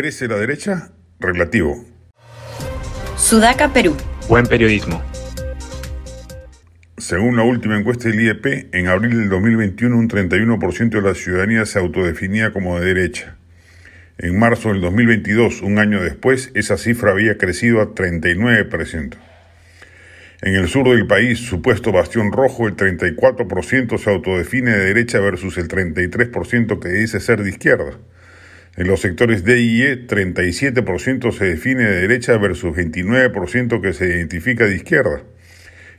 ¿Crece la derecha? Relativo. Sudaca, Perú. Buen periodismo. Según la última encuesta del IEP, en abril del 2021 un 31% de la ciudadanía se autodefinía como de derecha. En marzo del 2022, un año después, esa cifra había crecido a 39%. En el sur del país, supuesto bastión rojo, el 34% se autodefine de derecha versus el 33% que dice ser de izquierda. En los sectores D y E, 37% se define de derecha versus 29% que se identifica de izquierda.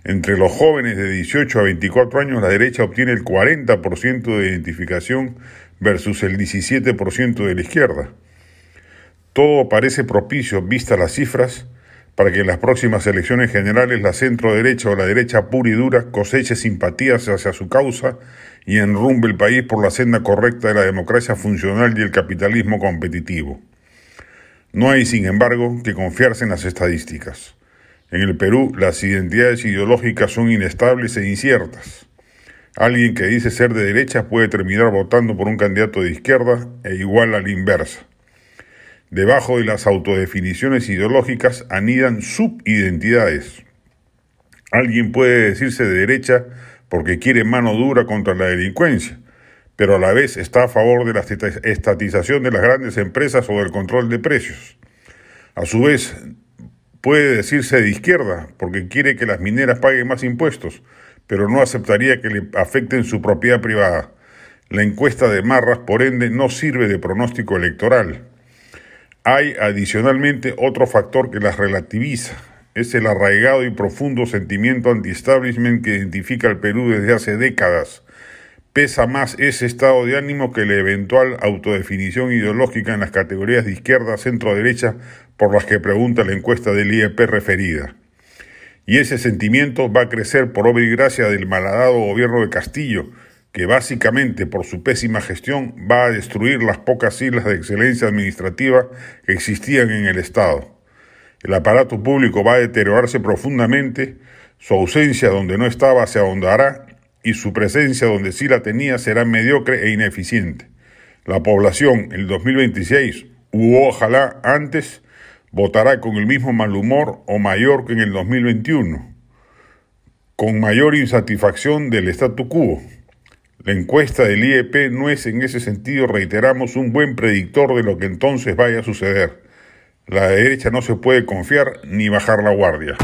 Entre los jóvenes de 18 a 24 años, la derecha obtiene el 40% de identificación versus el 17% de la izquierda. Todo parece propicio, vista las cifras, para que en las próximas elecciones generales la centro derecha o la derecha pura y dura coseche simpatías hacia su causa y enrumbe el país por la senda correcta de la democracia funcional y el capitalismo competitivo. No hay, sin embargo, que confiarse en las estadísticas. En el Perú, las identidades ideológicas son inestables e inciertas. Alguien que dice ser de derecha puede terminar votando por un candidato de izquierda e igual a la inversa. Debajo de las autodefiniciones ideológicas anidan subidentidades. Alguien puede decirse de derecha porque quiere mano dura contra la delincuencia, pero a la vez está a favor de la estatización de las grandes empresas o del control de precios. A su vez, puede decirse de izquierda porque quiere que las mineras paguen más impuestos, pero no aceptaría que le afecten su propiedad privada. La encuesta de Marras, por ende, no sirve de pronóstico electoral. Hay adicionalmente otro factor que las relativiza. Es el arraigado y profundo sentimiento anti-establishment que identifica al Perú desde hace décadas. Pesa más ese estado de ánimo que la eventual autodefinición ideológica en las categorías de izquierda, centro-derecha por las que pregunta la encuesta del IEP referida. Y ese sentimiento va a crecer por obra y gracia del malhadado gobierno de Castillo, que básicamente por su pésima gestión va a destruir las pocas islas de excelencia administrativa que existían en el Estado. El aparato público va a deteriorarse profundamente, su ausencia donde no estaba se ahondará y su presencia donde sí la tenía será mediocre e ineficiente. La población el 2026, u ojalá antes, votará con el mismo mal humor o mayor que en el 2021, con mayor insatisfacción del statu quo. La encuesta del IEP no es en ese sentido, reiteramos, un buen predictor de lo que entonces vaya a suceder. La derecha no se puede confiar ni bajar la guardia.